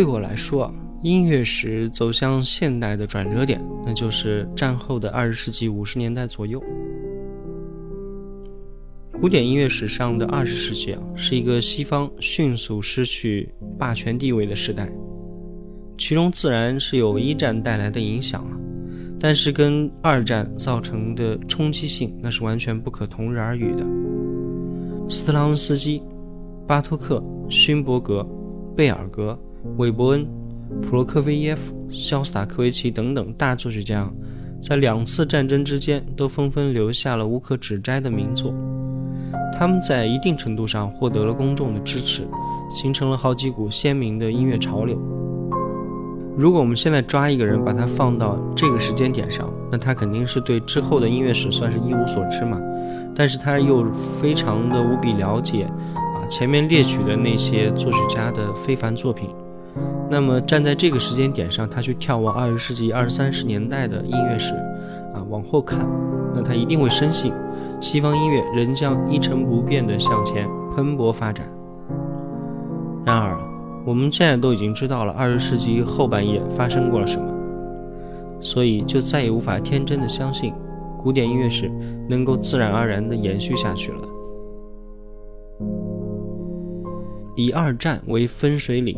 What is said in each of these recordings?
对我来说啊，音乐史走向现代的转折点，那就是战后的二十世纪五十年代左右。古典音乐史上的二十世纪啊，是一个西方迅速失去霸权地位的时代，其中自然是有一战带来的影响啊，但是跟二战造成的冲击性那是完全不可同日而语的。斯特拉文斯基、巴托克、勋伯格、贝尔格。韦伯恩、普罗科菲耶夫、肖斯塔科维奇等等大作曲家，在两次战争之间都纷纷留下了无可指摘的名作。他们在一定程度上获得了公众的支持，形成了好几股鲜明的音乐潮流。如果我们现在抓一个人，把他放到这个时间点上，那他肯定是对之后的音乐史算是一无所知嘛。但是他又非常的无比了解啊，前面列举的那些作曲家的非凡作品。那么站在这个时间点上，他去眺望二十世纪二三十年代的音乐史，啊，往后看，那他一定会深信，西方音乐仍将一成不变地向前蓬勃发展。然而，我们现在都已经知道了二十世纪后半叶发生过了什么，所以就再也无法天真的相信，古典音乐史能够自然而然地延续下去了。以二战为分水岭，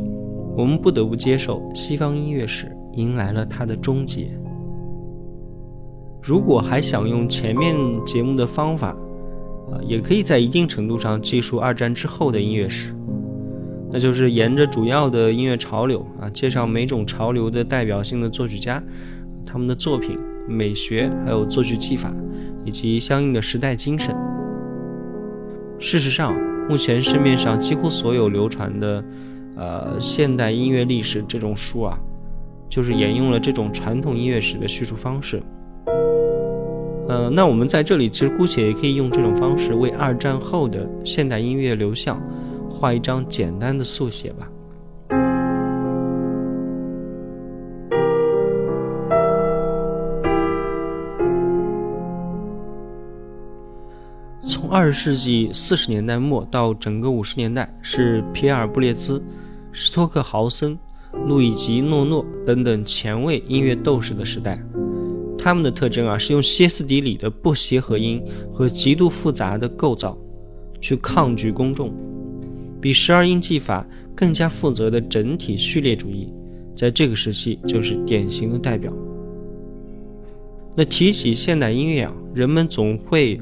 我们不得不接受西方音乐史迎来了它的终结。如果还想用前面节目的方法，啊，也可以在一定程度上记述二战之后的音乐史，那就是沿着主要的音乐潮流啊，介绍每种潮流的代表性的作曲家，他们的作品、美学，还有作曲技法，以及相应的时代精神。事实上，目前市面上几乎所有流传的，呃，现代音乐历史这种书啊，就是沿用了这种传统音乐史的叙述方式。呃，那我们在这里其实姑且也可以用这种方式为二战后的现代音乐流向画一张简单的速写吧。二十世纪四十年代末到整个五十年代，是皮埃尔·布列兹、施托克豪森、路易吉·诺诺等等前卫音乐斗士的时代。他们的特征啊，是用歇斯底里的不协和音和极度复杂的构造，去抗拒公众。比十二音技法更加负责的整体序列主义，在这个时期就是典型的代表。那提起现代音乐啊，人们总会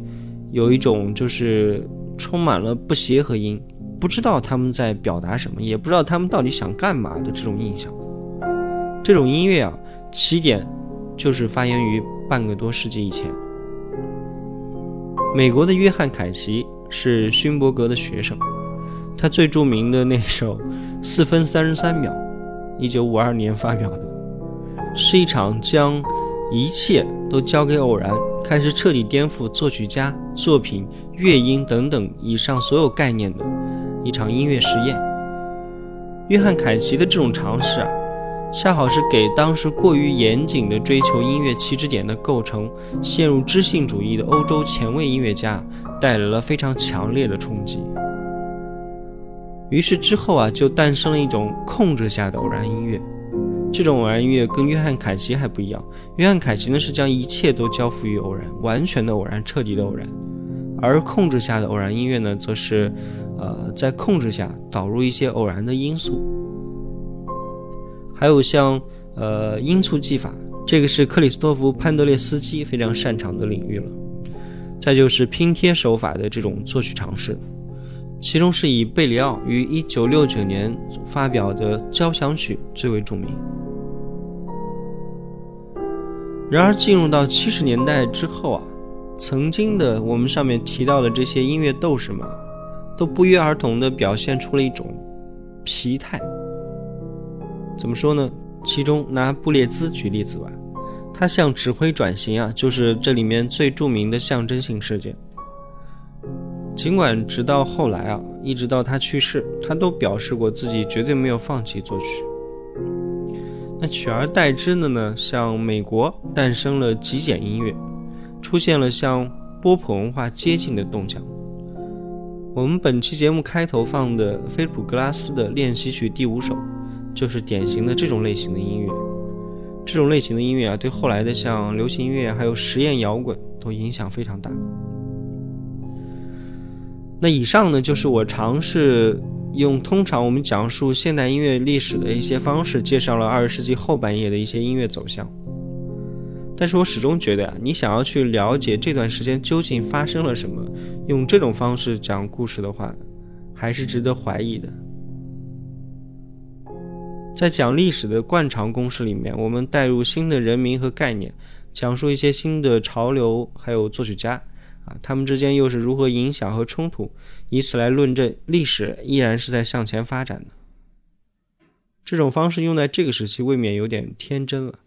有一种就是充满了不协和音，不知道他们在表达什么，也不知道他们到底想干嘛的这种印象。这种音乐啊，起点。就是发源于半个多世纪以前。美国的约翰·凯奇是勋伯格的学生，他最著名的那首《四分三十三秒》，一九五二年发表的，是一场将一切都交给偶然，开始彻底颠覆作曲家、作品、乐音等等以上所有概念的一场音乐实验。约翰·凯奇的这种尝试啊。恰好是给当时过于严谨的追求音乐起止点的构成、陷入知性主义的欧洲前卫音乐家带来了非常强烈的冲击。于是之后啊，就诞生了一种控制下的偶然音乐。这种偶然音乐跟约翰·凯奇还不一样。约翰·凯奇呢是将一切都交付于偶然，完全的偶然，彻底的偶然；而控制下的偶然音乐呢，则是，呃，在控制下导入一些偶然的因素。还有像呃音促技法，这个是克里斯托弗潘德列斯基非常擅长的领域了。再就是拼贴手法的这种作曲尝试，其中是以贝里奥于1969年发表的交响曲最为著名。然而进入到70年代之后啊，曾经的我们上面提到的这些音乐斗士们，都不约而同地表现出了一种疲态。怎么说呢？其中拿布列兹举例子吧，他向指挥转型啊，就是这里面最著名的象征性事件。尽管直到后来啊，一直到他去世，他都表示过自己绝对没有放弃作曲。那取而代之的呢，像美国诞生了极简音乐，出现了像波普文化接近的动向。我们本期节目开头放的菲普格拉斯的练习曲第五首。就是典型的这种类型的音乐，这种类型的音乐啊，对后来的像流行音乐还有实验摇滚都影响非常大。那以上呢，就是我尝试用通常我们讲述现代音乐历史的一些方式，介绍了二十世纪后半叶的一些音乐走向。但是我始终觉得呀，你想要去了解这段时间究竟发生了什么，用这种方式讲故事的话，还是值得怀疑的。在讲历史的惯常公式里面，我们带入新的人名和概念，讲述一些新的潮流，还有作曲家，他们之间又是如何影响和冲突，以此来论证历史依然是在向前发展的。这种方式用在这个时期未免有点天真了，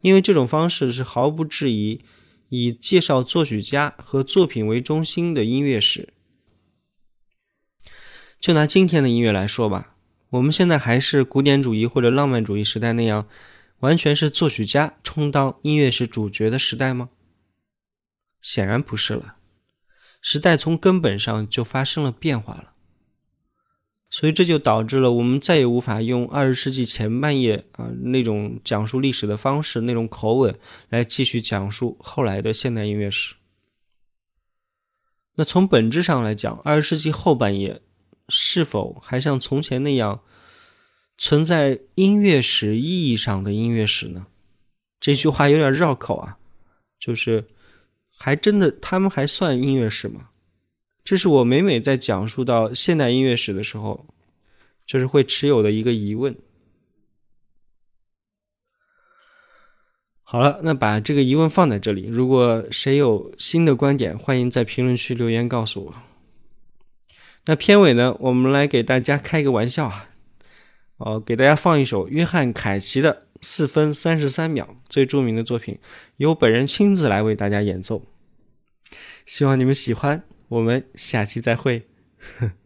因为这种方式是毫不质疑以介绍作曲家和作品为中心的音乐史。就拿今天的音乐来说吧。我们现在还是古典主义或者浪漫主义时代那样，完全是作曲家充当音乐史主角的时代吗？显然不是了，时代从根本上就发生了变化了。所以这就导致了我们再也无法用二十世纪前半叶啊那种讲述历史的方式、那种口吻来继续讲述后来的现代音乐史。那从本质上来讲，二十世纪后半叶。是否还像从前那样存在音乐史意义上的音乐史呢？这句话有点绕口啊，就是还真的他们还算音乐史吗？这是我每每在讲述到现代音乐史的时候，就是会持有的一个疑问。好了，那把这个疑问放在这里。如果谁有新的观点，欢迎在评论区留言告诉我。那片尾呢，我们来给大家开个玩笑啊，哦，给大家放一首约翰凯奇的四分三十三秒最著名的作品，由本人亲自来为大家演奏。希望你们喜欢，我们下期再会。